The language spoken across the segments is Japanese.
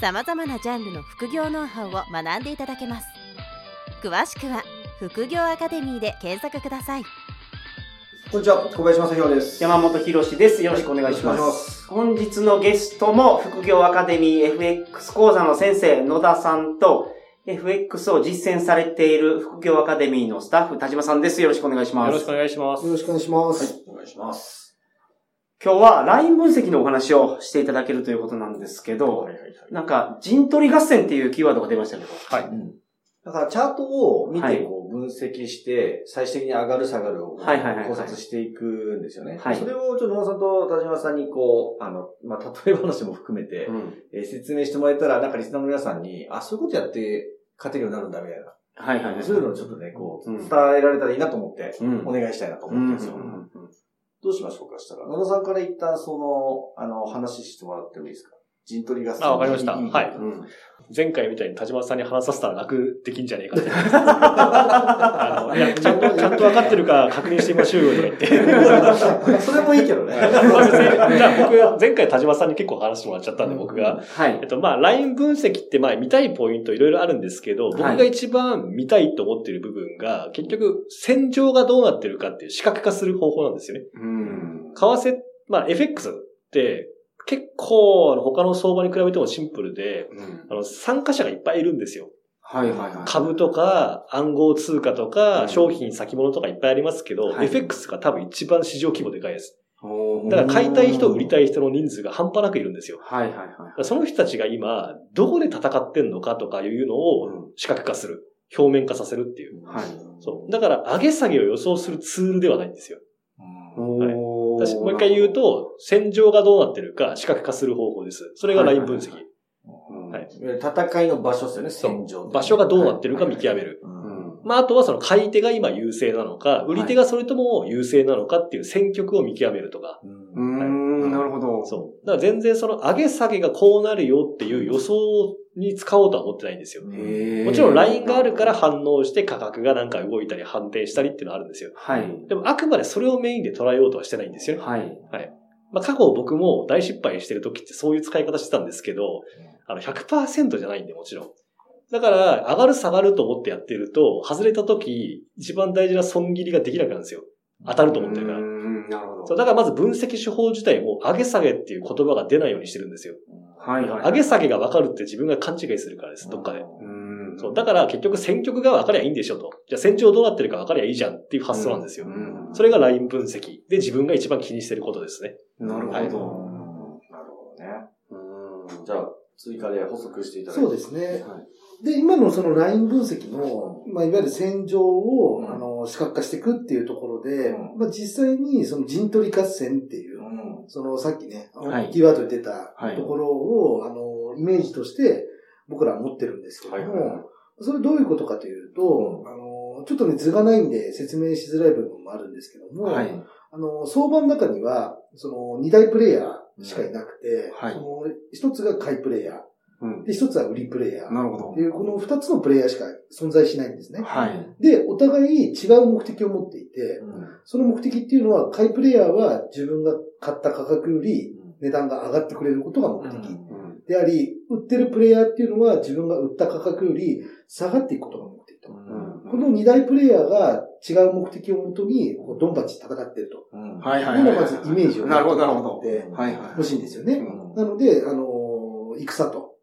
さまざまなジャンルの副業ノウハウを学んでいただけます詳しくは「副業アカデミー」で検索くださいこんにちは、小林正宏です。山本博史です。よろしくお願いします。よろしくお願いします本日のゲストも、副業アカデミー FX 講座の先生、野田さんと、FX を実践されている副業アカデミーのスタッフ、田島さんです。よろしくお願いします。よろしくお願いします。よろしくお願いします。お願いします。今日は LINE 分析のお話をしていただけるということなんですけど、なんか、陣取り合戦っていうキーワードが出ましたけど。はい。だからチャートを見はいてこう分析して、最終的に上がる下がるをはいはいはいはい考察していくんですよね。はいそれをちょっと野田さんと田島さんにこう、あの、まあ、例え話も含めて、うんえー説明してもらえたら、なんかリスナーの皆さんに、あ、そういうことやって勝てるようになるんだみたいな。はいはいはい。そういうのをちょっとね、こう、うん伝えられたらいいなと思って、うんお願いしたいなとうんうん思ってるんですよ。どうしましょうかしたら。野田さんから一旦その、あの、話してもらってもいいですか？陣取り合戦。あわかりましたいいはいうん前回みたいに田島さんに話させたら楽できんじゃねえかって。あのいやちゃんと、ちゃんと分かってるか確認してみましょうよとか言って。それもいいけどね。じゃあ僕、前回田島さんに結構話してもらっちゃったんで、僕が。はいえっ。と、まあ、ライン分析って、まあ、見たいポイントいろいろあるんですけど、僕が一番見たいと思ってる部分が、結局、戦場がどうなってるかっていう視覚化する方法なんですよね。うん。為替、まあ、FX って、結構、あの他の相場に比べてもシンプルで、うんあの、参加者がいっぱいいるんですよ。はいはいはい。株とか、暗号通貨とか、うん商品先物とかいっぱいありますけど、はい FX が多分一番市場規模でかいです。だから買いたい人、売りたい人の人数が半端なくいるんですよ。はいはいはいその人たちが今、どこで戦ってんのかとかいうのうんを視覚化する。表面化させるっていう。はい。そう。だから、上げ下げを予想するツールではないんですよ。はいもう一回言う、と、戦場がどうなってるか視覚化する方法です。それがライン分析。戦いの場所ですよね、戦場。場所がどうなってるか見極める。まあ、あとはその買い手が今優勢なのか、売り手がそれとも優勢なのかっていう選曲を見極めるとか。うーん、なるほど。そう。だから全然その上げ下げがこうなるよっていう予想に使おうとは思ってないんですよ。もちろんラインがあるから反応して価格がなんか動いたり反転したりっていうのはあるんですよ。はい。でもあくまでそれをメインで捉えようとはしてないんですよね。はい。まあ過去僕も大失敗してる時ってそういう使い方してたんですけど、あの100%じゃないんでもちろん。だから上がる下がると思ってやってると、外れた時一番大事な損切りができなくなるんですよ。当たると思ってるからうー。ん、なるほど。そう、だからまず分析手法自体も上げ下げっていう言葉が出ないようにしてるんですよ。はいはい。上げ下げが分かるって自分が勘違いするからです、どっかで。うーん。そう、だから結局戦局が分かりゃいいんでしょと。じゃあ戦場どうなってるか分かりゃいいじゃんっていう発想なんですよ。うんそれがライン分析で自分が一番気にしてることですね。なるほど。はいなるほどね。うーんじゃあ、追加で補足していただいて。そうですね。はいで、今のそのライン分析の、まあ、いわゆる戦場を、うん。あの、視覚化していくっていうところで、うん。まあ、実際にその陣取り合戦っていう、うん。そのさっきね、はい。キーワードで出たはい。ところを、あの、イメージとして僕らは持ってるんですけども、はいはいはい。それどういうことかというと、あの、ちょっとね、図がないんで説明しづらい部分もあるんですけども、はい。あの、相場の中には、その、二大プレイヤーしかいなくて、はい。その、一つが買いプレイヤー、うん。で、一つは売りプレイヤー。なるほどって。いう、この二つのプレイヤーしか存在しないんですね。はい。で、お互い違う目的を持っていて、その目的っていうのは、買いプレイヤーは自分が買った価格より値段が上がってくれることが目的。うんであり、売ってるプレイヤーっていうのは自分が売った価格より下がっていくことが目的と。うんこの二大プレイヤーが違う目的をもとに、ドンパチ戦ってると。うんはいはいはい。こういうのをまずイメージをなるほど、なるほど。ではいはい。欲しいんですよね。うんなので、あのー戦と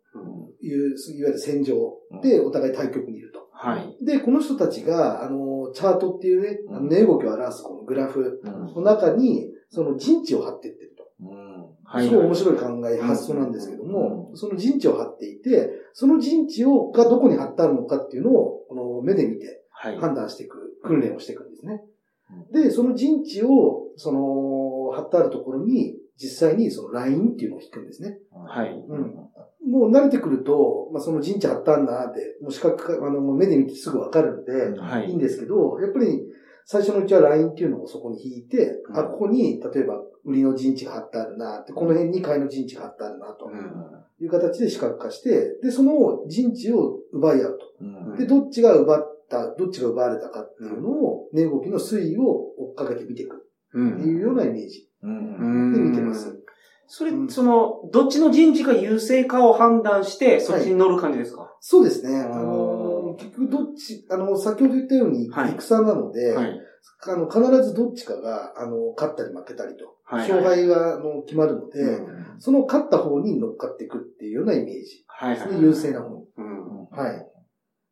いう、いわゆる戦場でお互い対局にいると。はい。で、この人たちが、あの、チャートっていうね、値動きを表すこのグラフうんの中に、その陣地を張っていってると。うんはい。すごい面白い考え、発想なんですけども、その陣地を張っていて、その陣地を、がどこに張ってあるのかっていうのを、この目で見てはい。判断していく、訓練をしていくんですね。で、その陣地を、その、張ってあるところに、実際にそのラインっていうのを引くんですね。はい。うんもう慣れてくると、まあ、その陣地張ったんだって、もう視覚か、あの、目で見てすぐわかるんで、はいいいんですけど、やっぱり最初のうちはラインっていうのをそこに引いて、うんあ、ここに、例えば、売りの陣地が張ってあるなって、この辺に買いの陣地が張ってあるな、という形で視覚化して、で、その陣地を奪い合うと。で、どっちが奪った、どっちが奪われたかっていうのを、値動きの推移を追っかけて見ていくうっていうようなイメージうんで見てます。それう、んその、どっちの人事が優勢かを判断して、そっちに乗る感じですか？そうですね。あの、結局どっち、あの、先ほど言ったように、はい戦なので、はい。あの、必ずどっちかが、あの、勝ったり負けたりと、はい勝敗が、あの、決まるので、うんその勝った方に乗っかっていくっていうようなイメージはいですね。優勢な方に。うん。はい。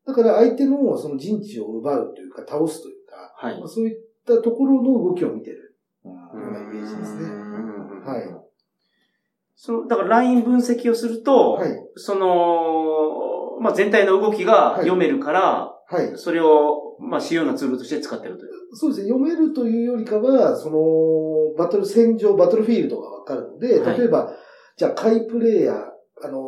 だから相手のその陣地を奪うというか、倒すというか、はいまあ。そういったところの動きを見てる。うんようなイメージですねうんはい。その、だからライン分析をすると、はい。その、まあ、全体の動きが読めるから、はい。それを、まあ、主要なツールとして使ってるという。そうですね。読めるというよりかは、その、バトル戦場、バトルフィールドがわかるので、はい例えば、じゃあ、買いプレイヤー、あの、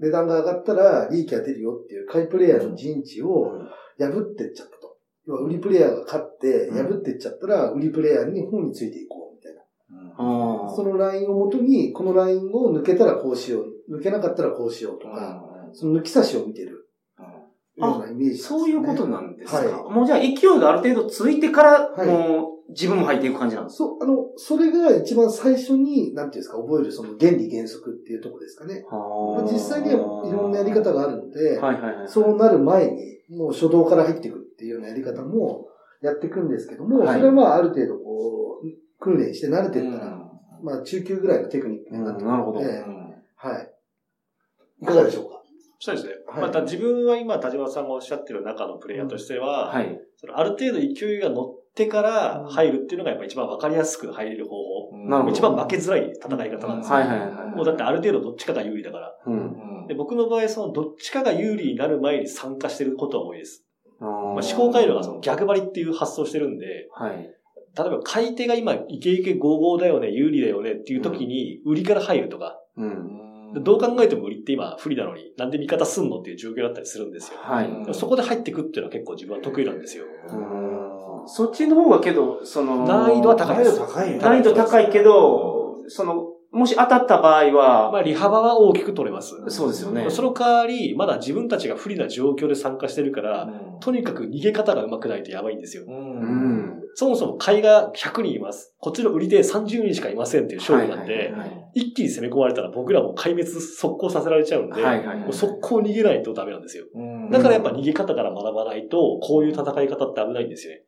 値段が上がったら利益が出るよっていう買いプレイヤーの陣地を破ってっちゃったと。要は、売りプレイヤーが勝って、うん破ってっちゃったら、売りプレイヤーに方についていこうみたいな。あそのラインをもとに、このラインを抜けたらこうしよう。抜けなかったらこうしようとか、その抜き差しを見てるようなイメージですね、そういうことなんですか。はいもうじゃあ勢いがある程度ついてから、はいもう自分も入っていく感じなんですそう、あの、それが一番最初に、なんていうんですか、覚えるその原理原則っていうところですかね。まあ実際にはいろんなやり方があるので、はいはいはい。そうなる前に、もう初動から入っていくっていうようなやり方もやっていくんですけども、はいそれはまあある程度こう、訓練して慣れてるから、まあ中級ぐらいのテクニックになってくるので、うんなはい。いかがでしょうか？そうですね。はいまた自分は今、田島さんがおっしゃってる中のプレイヤーとしては、はい。そのある程度勢いが乗ってから入るっていうのがやっぱ一番わかりやすく入れる方法。なるほど一番負けづらい戦い方なんですよ。はいはいはい。もうだってある程度どっちかが有利だから。うん。で僕の場合、そのどっちかが有利になる前に参加してることが多いです。あまあ、思考回路がその逆張りっていう発想してるんで、はい。例えば買い手が今イケイケ55だよね、有利だよねっていう時に売りから入るとか、うん。どう考えても売りって今不利なのになんで味方すんのっていう状況だったりするんですよ。はい。そこで入ってくっていうのは結構自分は得意なんですよ。そっちの方がけど、その、難易度は高いです。高いよ難易度高いけど、その、もし当たった場合は、まあ利幅は大きく取れます。そうですよね。その代わり、まだ自分たちが不利な状況で参加してるから、とにかく逃げ方が上手くないとやばいんですよ。うん。そもそも買いが100人います。こっちの売り手30人しかいませんっていう勝負なんで、一気に攻め込まれたら僕らも壊滅速攻させられちゃうんで、はいはいはいもう速攻逃げないとダメなんですよ。だからやっぱ逃げ方から学ばないと、こういう戦い方って危ないんですよね。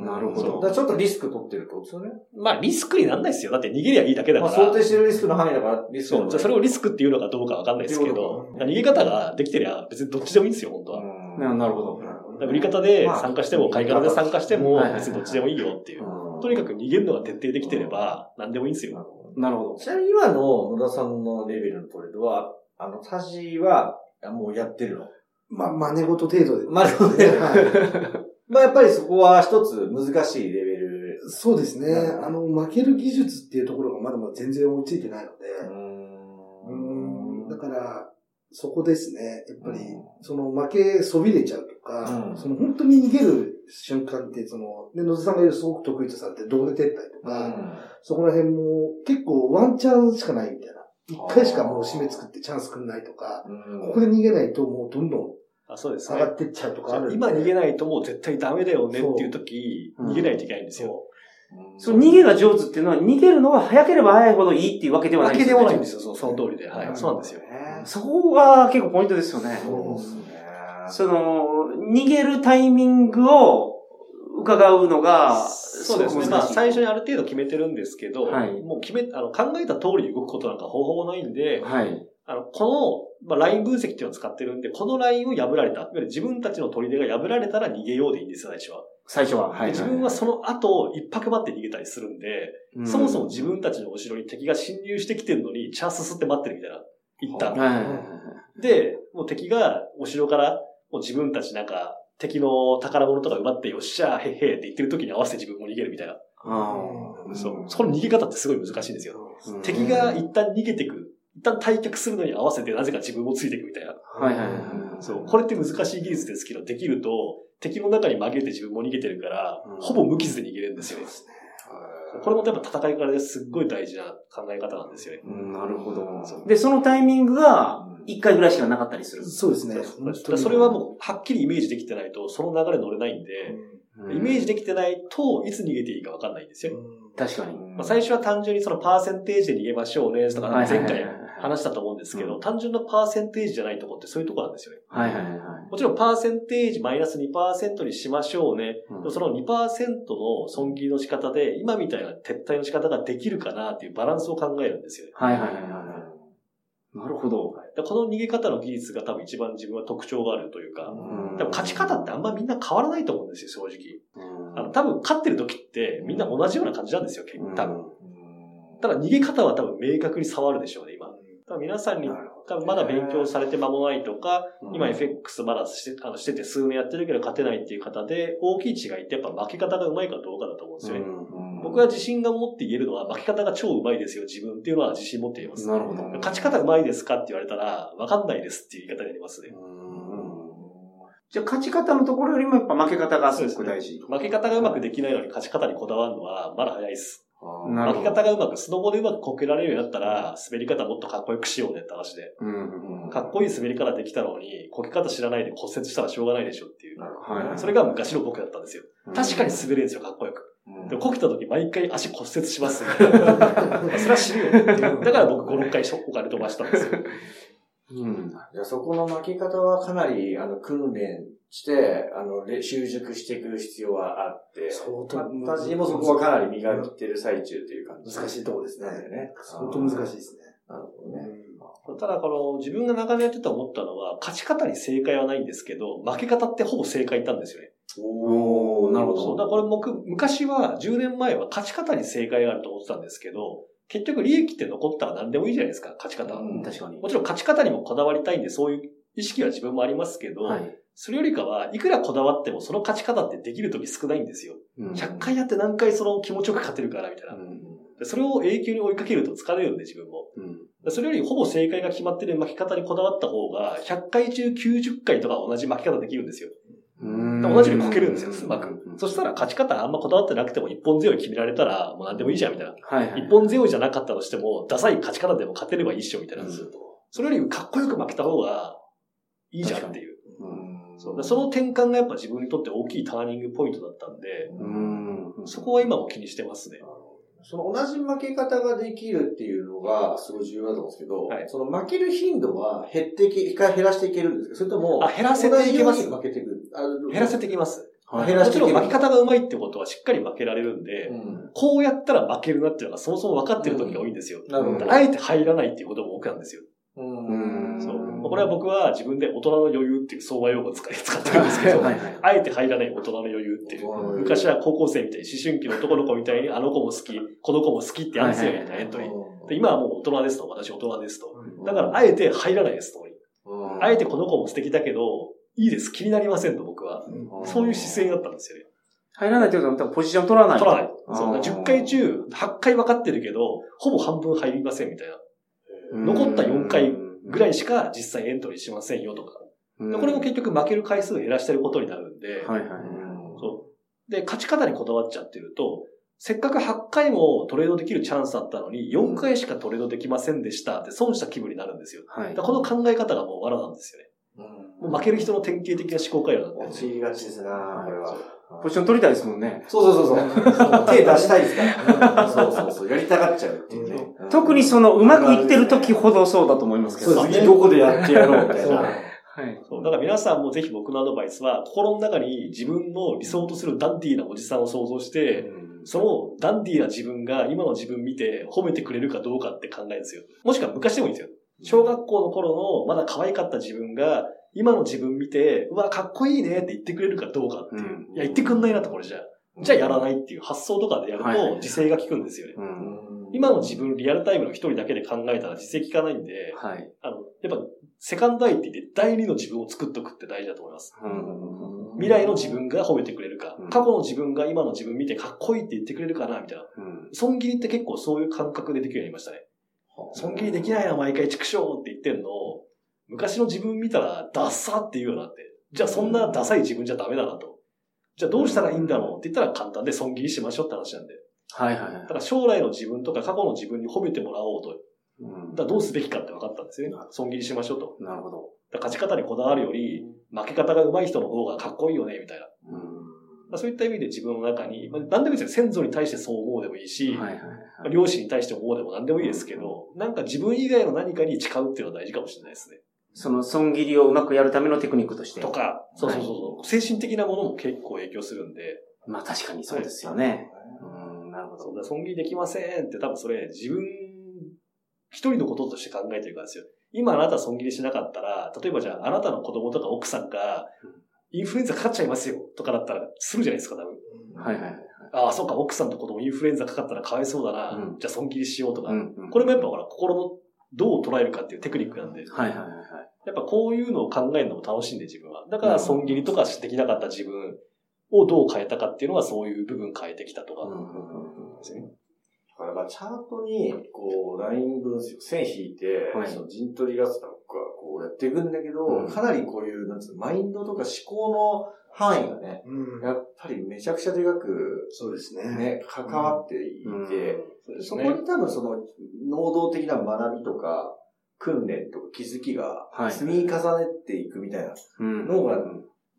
なるほどだちょっとリスク取ってるってことですよね。まあリスクになんないですよ。だって逃げりゃいいだけだまあ、から。想定してるリスクの範囲だから、リスクそう。じゃあそれをリスクっていうのかどうかわかんないですけど、逃げ方ができてりゃ別にどっちでもいいんですよ、本当は。ななるほど。売り方で参加しても、買い方で参加しても別にどっちでもいいよっていう。とにかく逃げるのが徹底できてれば、何でもいいんですよ。なるほど。ちなみに今の野田さんのレベルのトレードは、あの、タジは、もうやってるの？まあ、真似事程度で。まあ、でもねはまあやっぱりそこは一つ難しいレベル。い。そうですね。あの、負ける技術っていうところがまだまだ全然追いついてないので、うーんだから、そこですね。やっぱり、その負けそびれちゃうとか、うんその本当に逃げる瞬間って、その、ね、野田さんが言うすごく得意とされてる胴で撤退とか、そこら辺も結構ワンチャンしかないみたいな。一回しかもう締め作ってチャンスくんないとか、ここで逃げないともうどんどんあそうですね下が。ってっちゃうとかあるんで。今逃げないともう絶対ダメだよねっていう時、逃げないといけないんですよ。その逃げが上手っていうのは、逃げるのが早ければ早いほどいいっていうわけではないわけでもないんですよ。よ、そその通りで。はい。そうなんですよ。そこが結構ポイントですよね。そうですね。その、逃げるタイミングを伺うのが、そうですね。まあ最初にある程度決めてるんですけど、はいもう決め、あの考えた通りに動くことなんか方法もないんで、はい。あの、この、まあ、ライン分析っていうのを使ってるんで、このラインを破られた、いわゆる自分たちの砦が破られたら逃げようでいいんですよ、最初は。最初は。はい。で自分はその後、一泊待って逃げたりするんで、うんそもそも自分たちの後ろに敵が侵入してきてるのに、チャンス吸って待ってるみたいな。一旦。はいで、もう敵が後ろから、もう自分たちなんか、敵の宝物とか奪ってよっしゃー、へっへーって言ってる時に合わせて自分も逃げるみたいな。あそう。そこの逃げ方ってすごい難しいんですよ。うん敵が一旦逃げてく、一旦退却するのに合わせてなぜか自分もついていくみたいな。はいはいはい。そう。これって難しい技術ですけど、できると、敵の中に紛れて自分も逃げてるから、うんほぼ無傷で逃げれるんですよね。これもやっぱ戦いからですっごい大事な考え方なんですよね。うんなるほど。で、そのタイミングが、一回ぐらいしかなかったりする。そうですね。それはもう、はっきりイメージできてないと、その流れ乗れないんで、イメージできてないといつ逃げていいか分かんないんですよね。確かに。まあ、最初は単純にそのパーセンテージで逃げましょうね、とか、前回話したと思うんですけど、うん単純なパーセンテージじゃないところってそういうところなんですよね。はいはいはい。もちろんパーセンテージマイナス2%にしましょうね。うんその2%の損切りの仕方で、今みたいな撤退の仕方ができるかなっていうバランスを考えるんですよね。はいはいはいはい。なるほど。でこの逃げ方の技術が多分一番自分は特徴があるというか、うんでも勝ち方ってあんまみんな変わらないと思うんですよ、正直。うんあの多分勝ってる時ってみんな同じような感じなんですよ、結構多分。うんただ逃げ方は多分明確に差はあるでしょうね、今。皆さんに多分まだ勉強されて間もないとか、うん今 FX まだしてあのしてて数年やってるけど勝てないっていう方で、大きい違いってやっぱ負け方がうまいかどうかだと思うんですよね。僕は自信が持って言えるのは負け方が超うまいですよ、自分っていうのは自信持って言えます。なるほど。勝ち方うまいですかって言われたら、わかんないですっていう言い方になりますね。じゃあ勝ち方のところよりもやっぱ負け方がすごく大事。負け方がうまくできないのに勝ち方にこだわるのはまだ早いです。負け方がうまく、スノボでうまくこけられるようになったら、滑り方もっとかっこよくしようねって話で。うんかっこいい滑り方できたのに、こけ方知らないで骨折したらしょうがないでしょっていう。はいそれが昔の僕だったんですよ。確かに滑れるんですよ、かっこよく。でもこけた時毎回足骨折します、ね。それは知るよ。だから僕5、6回お金飛ばしたんですよ。うん。じゃあそこの負け方はかなり、あの、訓練して、あの、れ習熟していく必要はあって、相当私もそこはかなり磨いてる最中という感じ。難しいとこですねね。相当難しいですね。なるほどね。ただ、この自分が長年やってて思ったのは、勝ち方に正解はないんですけど、負け方ってほぼ正解いったんですよね。おー、なるほ。ど。だからこれ僕、昔は、10年前は勝ち方に正解があると思ってたんですけど、結局利益って残ったら何でもいいじゃないですか、勝ち方は。うん確かに。もちろん勝ち方にもこだわりたいんで、そういう意識は自分もありますけど、はい。それよりかは、いくらこだわってもその勝ち方ってできるとき少ないんですよ。うん100回やって何回その気持ちよく勝てるから、みたいな。でそれを永久に追いかけると疲れるんで、自分も。うん。でそれよりほぼ正解が決まってる負け方にこだわった方が、100回中90回とか同じ負け方できるんですよ。うん同じようにこけるんですよ、うまく。そしたら勝ち方あんまこだわってなくても一本強い決められたら、もう何でもいいじゃん、みたいな。はいはい。一本強いじゃなかったとしても、ダサい勝ち方でも勝てればいいっしょ、みたいな。それよりかっこよく負けた方がいいじゃんっていう。うんそうでその転換がやっぱ自分にとって大きいターニングポイントだったんで、うん。そこは今も気にしてますね。その同じ負け方ができるっていうのがすごい重要だと思うんですけど、はいその負ける頻度は減っていけ、一回減らしていけるんですかそれとも、あ減らせていけます負けていく。あ減らせていきます。あ減らしていもちろん負け方が上手いってことはしっかり負けられるんで、うん。こうやったら負けるなっていうのがそもそも分かってる時が多いんですよ。なるほど。あえて入らないっていうことも多くなんですよ。うんそう。これは僕は自分で大人の余裕っていう相場用語を使い使ってるんですけど、はいはい。あえて入らない大人の余裕っていう。昔は高校生みたいに、思春期の男の子みたいに、あの子も好き、この子も好きってやるんですよ、はいはいはいエントリー。で今はもう大人ですと、私大人ですと。うんだから、あえて入らないですと。うんあえてこの子も素敵だけど、いいです、気になりませんと、僕は。そういう姿勢だったんですよね。入らないってことは、ポジション取らない。取らない。そう。10回中、8回分かってるけど、ほぼ半分入りませんみたいな。残った4回ぐらいしか実際エントリーしませんよとか。これも結局負ける回数を減らしてることになるんで、はいはい。そう。で、勝ち方にこだわっちゃってると、せっかく8回もトレードできるチャンスあったのに、4回しかトレードできませんでしたって損した気分になるんですよ。はいこの考え方がもう罠なんですよね。もう負ける人の典型的な思考回路なんで、陥りがちですなこれは。ポジション取りたいですもんね。そうそうそうそう。手出したいですから。そうそうそう。やりたがっちゃうっていうね。特にその、うまくいってる時ほどそうだと思いますけど。次どこでやってやろうみたいな。はい。そうだから皆さんもぜひ僕のアドバイスは、心の中に自分の理想とするダンディーなおじさんを想像して、そのダンディーな自分が今の自分見て褒めてくれるかどうかって考えるんですよ。もしくは昔でもいいんですよ。小学校の頃のまだ可愛かった自分が、今の自分見て、うわ、かっこいいねって言ってくれるかどうかっていう。うんいや、言ってくんないなと、これじゃあ。じゃあやらないっていう発想とかでやると、自制が効くんですよね。うん。今の自分リアルタイムの一人だけで考えたら自制効かないんで、はい。あの、やっぱ、セカンドアイって言って第二の自分を作っとくって大事だと思います。うん未来の自分が褒めてくれるかうん、過去の自分が今の自分見てかっこいいって言ってくれるかな、みたいな。うん。損切りって結構そういう感覚でできるようになりましたね。損切りできないな、毎回畜生って言ってんのを、昔の自分見たらダッサって言うようになって、じゃあそんなダサい自分じゃダメだなと。じゃあどうしたらいいんだろうって言ったら簡単で損切りしましょうって話なんで。はいはいはいだから将来の自分とか過去の自分に褒めてもらおうと。うんだどうすべきかって分かったんですよね。損切りしましょうと。なるほど。勝ち方にこだわるより、負け方が上手い人の方がかっこいいよね、みたいな。うん。まあそういった意味で自分の中に、まあ、何でもいいですよ。先祖に対してそう思うでもいいし、はいはいはい。両親に対して思うでも何でもいいですけど、なんか自分以外の何かに誓うっていうのは大事かもしれないですね。その損切りをうまくやるためのテクニックとして。とか、そうそうそうそう、精神的なものも結構影響するんで、まあ確かにそうですよね。うん、なるほど。損切りできませんって多分それ自分一人のこととして考えてるからですよ。今あなた損切りしなかったら、例えばじゃああなたの子供とか奥さんがインフルエンザかかっちゃいますよとかだったらするじゃないですか、多分。はいはいはい。ああ、そうか、奥さんと子供インフルエンザかかったらかわいそうだな。うんじゃあ損切りしようとか。うんうんこれもやっぱほら、心のどう捉えるかっていうテクニックなんで。はいはいはいはい。やっぱこういうのを考えるのも楽しいんで自分は。だから損切りとかできなかった自分をどう変えたかっていうのはそういう部分変えてきたとか。だからまあチャートに、こう、ライン分析、線引いて、はいその陣取り合戦とか、こうやっていくんだけど、うんかなりこういう、なんつうの、マインドとか思考の範囲がね、うんやっぱりめちゃくちゃでかく、そうですね。ね、関わっていて、ね。そこに多分その、能動的な学びとか、訓練とか気づきがはい。積み重ねていくみたいなうん。のが、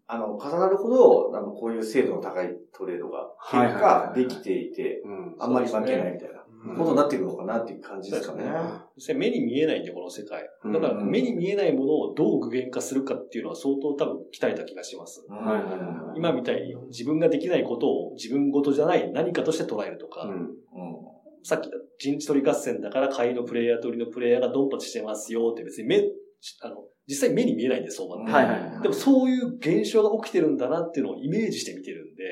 あの、重なるほど、あの、こういう精度の高いトレードが、はい結はいはいはい。果できていて、うん。あんまり負けないみたいなうんことになっていくのかなっていう感じですかね。そして目に見えないんで、この世界。うん。だから目に見えないものをどう具現化するかっていうのは相当多分鍛えた気がします。うん。はいはいはい今みたいに自分ができないことを自分ごとじゃない何かとして捉えるとか、うん。うんさっき言った陣地取り合戦だから買いのプレイヤー取りのプレイヤーがドンパチしてますよって別に目、あの、実際目に見えないんで、相場って。はいはいはいでもそういう現象が起きてるんだなっていうのをイメージして見てるんで、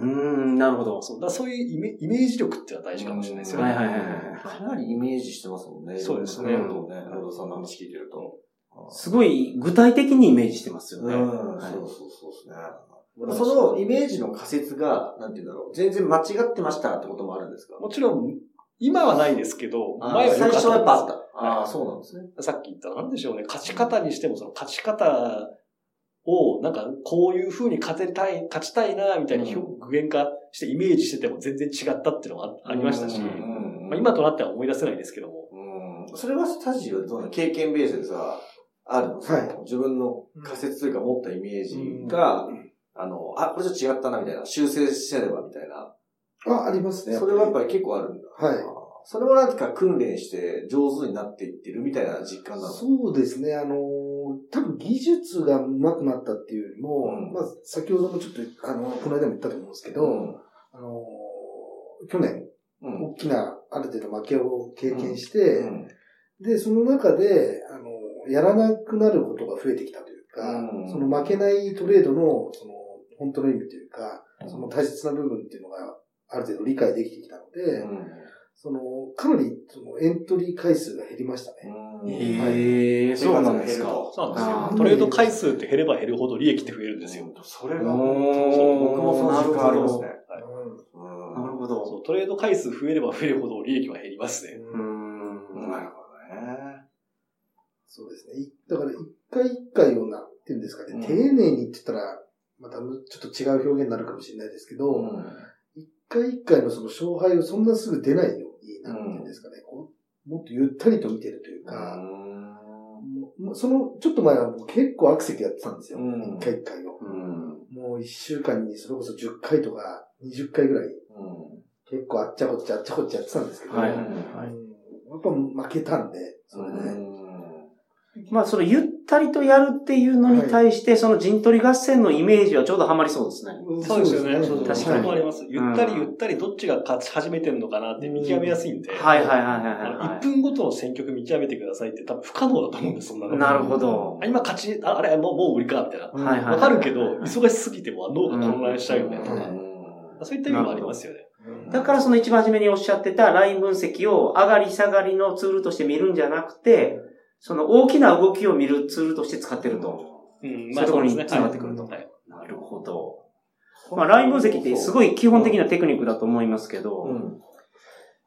うんうん、なるほど。そうだそういうイメイメージ力っていうのは大事かもしれないですよね。はいはいはいはい。かなりイメージしてますもんね。そうですねなことをね、野田さんの話聞いてると。すごい具体的にイメージしてますようん、ね。そうはいそうそうですね。そのイメージの仮説が、なんて言うんだろう、全然間違ってましたってこともあるんですか？もちろん、今はないですけど、あ前は良かったんです。最初はやっぱあった。ああ、はい。そうなんですね。さっき言った、なんでしょうね、勝ち方にしても、その勝ち方を、なんか、こういう風に勝てたい、勝ちたいな、みたいにうん具現化してイメージしてても全然違ったっていうのがあありましたし、うん。まあ、今となっては思い出せないですけども、うん。それはスタジオでどうなの？経験ベースでさ、あるの？さ、はい。自分の仮説というか持ったイメージが、あの、あ、これちょっと違ったなみたいな、修正してればみたいな。あ、ありますね。それはやっぱり結構あるんだ。はい。それもなんか訓練して上手になっていってるみたいな実感なの？そうですね。あのー、多分技術が上手くなったっていうよりも、うんまあ、先ほどもちょっと、あの、この間も言ったと思うんですけど、あのー、去年、うん。大きな、ある程度負けを経験して、うんで、その中で、あの、やらなくなることが増えてきたというか、うんその負けないトレードの、その、本当の意味というか、その大切な部分っていうのが、ある程度理解できてきたので、その、かなり、その、エントリー回数が減りましたね。うんへえ、そうなんですか。そうなんですよ。トレード回数って減れば減るほど利益って増えるんですよ。それが、僕もその実感ありますね。うんなるほど。そうトレード回数増えれば増えるほど利益は減りますね。うん。なるほどね。そうですね。いだから、一回一回をな、っていうんですかね、うん丁寧にって言ったら、またむちょっと違う表現になるかもしれないですけど、一回一回のその勝敗をそんなすぐ出ないように、なんていうんですかね、こうもっとゆったりと見てるというか、もうもうその、ちょっと前はもう結構アクセスやってたんですよ。うん。一回一回を。うん。もう一週間にそれこそ10回とか20回ぐらい、結構あっちゃこっちゃあっちゃこっちゃやってたんですけど、やっぱ負けたんで、それで。まあ、そのゆったりとやるっていうのに対して、その陣取り合戦のイメージはちょうどハマりそうですね。そうですよね。そう確かに。あります。ゆったりゆったりどっちが勝ち始めてるのかなって見極めやすいんで。はいはいはいは1分ごとの選曲見極めてくださいって多分不可能だと思うんです、そんないの。はい。なるほどあ。今勝ち、ああれ、もう、もう売りか、みたいな。はいはい。わかるけど、はい忙しすぎても脳が混乱しちゃうよね、とか。うんそういった意味もありますよね。だからその一番初めにおっしゃってたライン分析を上がり下がりのツールとして見るんじゃなくて、その大きな動きを見るツールとして使ってると。うん、そういうところに繋がってくると。はい。なるほど。まあ、ライン分析ってすごい基本的なテクニックだと思いますけど、うん。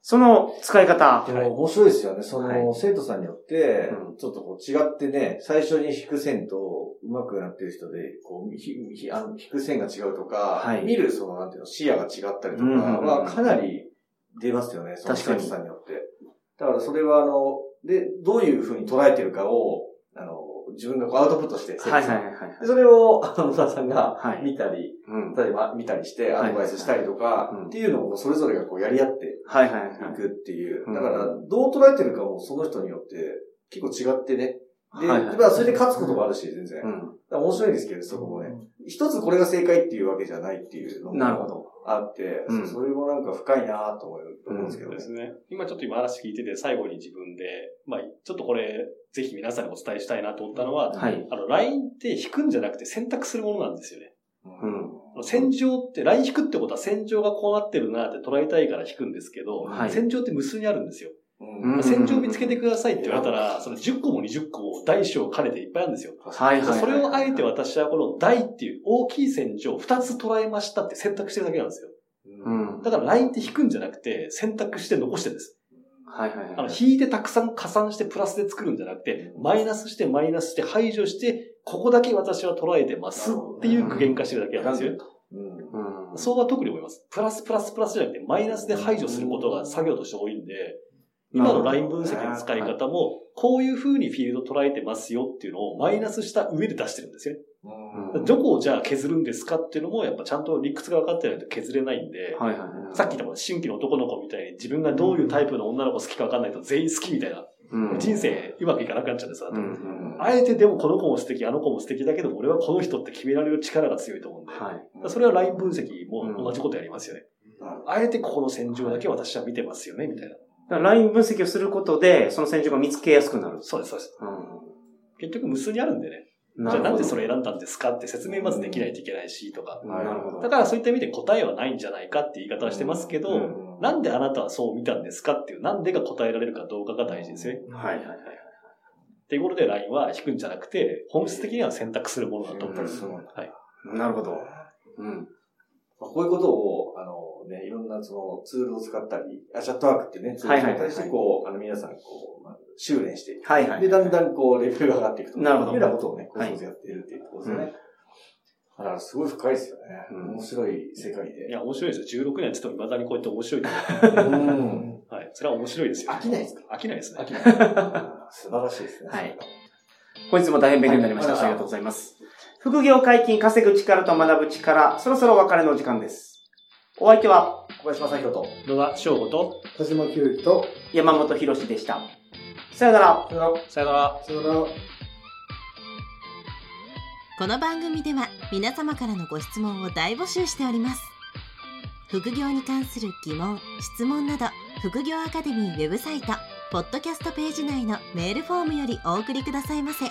その使い方。でも面白いですよね。その、はい。生徒さんによってう、ちょっとこう違ってね、最初に弾く線と上手くなってる人で、こう、ひひあの弾く線が違うとか、はい。見るその、なんていうの、視野が違ったりとかはかなり出ますよね、その確かに。生徒さんによって。だからそれはあの、で、どういうふうに捉えてるかを、あの、自分がこうアウトプットして、はいはいはいはい。でそれを、あの、野田さんがはい見たり、うん。例えば見たりしてアドバイスしたりとかうん、っていうのをそれぞれがこうやり合ってはいはいはい。いくっていうう。んだから、どう捉えてるかもその人によって結構違ってね。で、はいはいまあそれで勝つこともあるし、全然。うん。ら面白いんですけど、そこもね。一つこれが正解っていうわけじゃないっていうのもなるほど。あって、うんそれもなんか深いなと思うと思うんですけどねそうで。すね。今ちょっと今話聞いてて、最後に自分で、まあ、ちょっとこれ、ぜひ皆さんにお伝えしたいなと思ったのは、はい。あの、LINE って弾くんじゃなくて選択するものなんですよね。うん。戦場って、LINE 弾くってことは戦場がこうなってるなって捉えたいから弾くんですけど、はい戦場って無数にあるんですよ。うんうん戦場を見つけてくださいって言われたら、その10個も20個も大小兼ねていっぱいあるんですよ。はいはいはい。それをあえて私はこの大っていう大きい戦場を2つ捉えましたって選択してるだけなんですよ。うん。だから LINE って弾くんじゃなくて選択して残してるんです。はいはいはい。あの、引いてたくさん加算してプラスで作るんじゃなくて、マイナスしてマイナスして排除して、ここだけ私は捉えてますっていう具現化してるだけなんですよ。うんうん。そうは特に思います。プラスプラスプラスじゃなくて、マイナスで排除することが作業として多いんで、今のライン分析の使い方も、こういう風にフィールド捉えてますよっていうのをマイナスした上で出してるんですよね。うんどこをじゃあ削るんですかっていうのも、やっぱちゃんと理屈が分かってないと削れないんで、はいはいはい。さっき言った新規の男の子みたいに自分がどういうタイプの女の子好きか分かんないと全員好きみたいな、うん人生うまくいかなくなっちゃうんですよ。うんうん。あえてでもこの子も素敵、あの子も素敵だけど、俺はこの人って決められる力が強いと思うんで。はい。それはライン分析も同じことやりますよね。うんあえてここの戦場だけ私は見てますよね、みたいな。だからライン分析をすることで、その戦場が見つけやすくなる。そうです、そうです。う結局無数にあるんでね。ん。じゃあなんでるそれ選んだんですかって説明まずできないといけないし、とか。なるほど。だからそういった意味で答えはないんじゃないかって言い方はしてますけど、うんなんであなたはそう見たんですかっていう、なんでが答えられるかどうかが大事ですよね。はいはいはい。っていうことで LINE は引くんじゃなくて、本質的には選択するものだと思。うんはい。なるほど。うん。まあこういうことを、あのね、いろんなそのツールを使ったり、あチャットワークっていうね、ツールを使ったりして、こう、あの皆さん、こう、まあ、修練していく。はいはい。で、だんだんこう、レベルが上がっていくと。なるほどいうようなことをね、コはいツコツやっているっていうところですよね。だから、すごい深いですよね。うん面白い世界で。いや、面白いですよ。16年って言っても未だにこうやって面白いうん。う。はい。それは面白いですよ。飽きないですか？飽きないですね。素晴らしいですね。はい本日も大変勉強になりました。はいありがとうございます。副業解禁、稼ぐ力と学ぶ力、そろそろお別れのお時間です。お相手は小林正宏と。野田翔吾と、田島清之と、山本博史でした。さよなら。さよなら。さよなら。さよなら。この番組では皆様からのご質問を大募集しております副業に関する疑問・質問など副業アカデミーウェブサイトポッドキャストページ内のメールフォームよりお送りくださいませ